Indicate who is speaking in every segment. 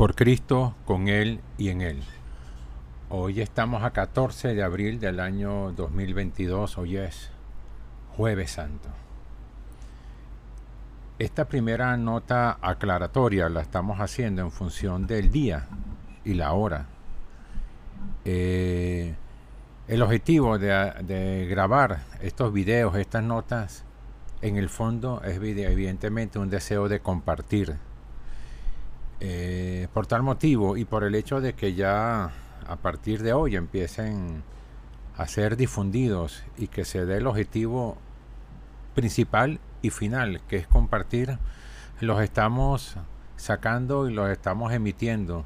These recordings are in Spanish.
Speaker 1: por Cristo, con Él y en Él. Hoy estamos a 14 de abril del año 2022, hoy es jueves santo. Esta primera nota aclaratoria la estamos haciendo en función del día y la hora. Eh, el objetivo de, grabar estos videos, estas notas, en el fondo es evidentemente un deseo de compartir eh, por tal motivo y por el hecho de que ya a partir de hoy empiecen a ser difundidos y que se dé el objetivo principal y final, que es compartir, los estamos sacando y los estamos emitiendo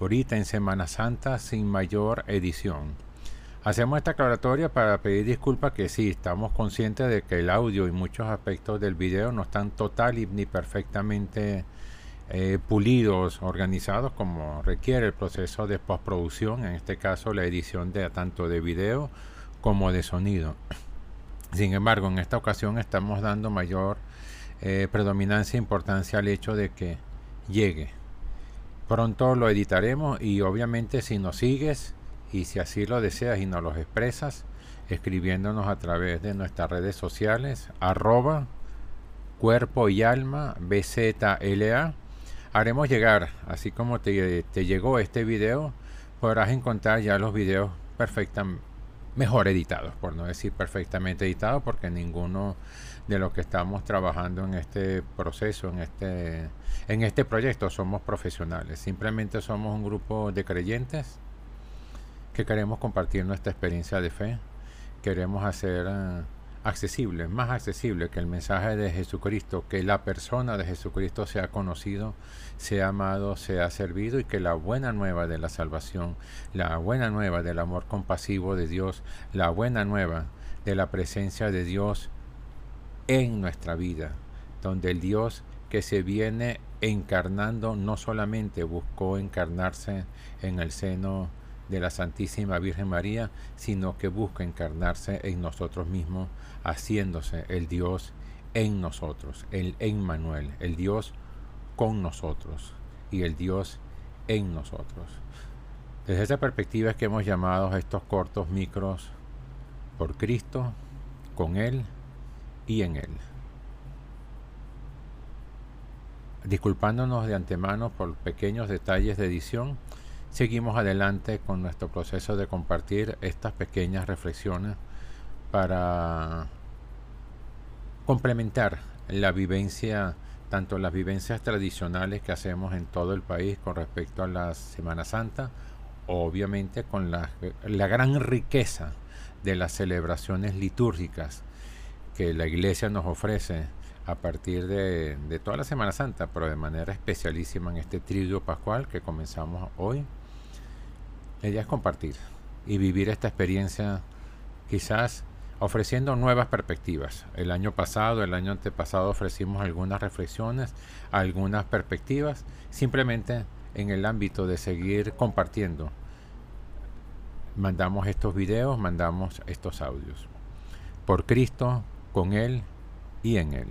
Speaker 1: ahorita en Semana Santa sin mayor edición. Hacemos esta aclaratoria para pedir disculpas que sí, estamos conscientes de que el audio y muchos aspectos del video no están total y ni perfectamente eh, pulidos, organizados como requiere el proceso de postproducción, en este caso la edición de tanto de video como de sonido. Sin embargo, en esta ocasión estamos dando mayor eh, predominancia e importancia al hecho de que llegue. Pronto lo editaremos y obviamente si nos sigues y si así lo deseas y nos lo expresas, escribiéndonos a través de nuestras redes sociales, arroba cuerpo y alma BZLA haremos llegar, así como te, llegó este video, podrás encontrar ya los videos perfectamente mejor editados, por no decir perfectamente editados, porque ninguno de los que estamos trabajando en este proceso, en este, en este proyecto, somos profesionales. Simplemente somos un grupo de creyentes que queremos compartir nuestra experiencia de fe. Queremos hacer accesible, más accesible que el mensaje de Jesucristo, que la persona de Jesucristo sea conocido, sea amado, sea servido y que la buena nueva de la salvación, la buena nueva del amor compasivo de Dios, la buena nueva de la presencia de Dios en nuestra vida, donde el Dios que se viene encarnando no solamente buscó encarnarse en el seno de la Santísima Virgen María, sino que busca encarnarse en nosotros mismos, haciéndose el Dios en nosotros, el Emmanuel, el Dios con nosotros y el Dios en nosotros. Desde esa perspectiva es que hemos llamado estos cortos micros por Cristo, con Él y en Él. Disculpándonos de antemano por pequeños detalles de edición, seguimos adelante con nuestro proceso de compartir estas pequeñas reflexiones para complementar la vivencia, tanto las vivencias tradicionales que hacemos en todo el país con respecto a la Semana Santa, obviamente con la, gran riqueza de las celebraciones litúrgicas que la iglesia nos ofrece a partir de, toda la Semana Santa, pero de manera especialísima en este trío pascual que comenzamos hoy la idea es compartir y vivir esta experiencia quizás ofreciendo nuevas perspectivas. El año pasado, el año antepasado ofrecimos algunas reflexiones, algunas perspectivas, simplemente en el ámbito de seguir compartiendo. Mandamos estos videos, mandamos estos audios. Por Cristo, con Él y en Él.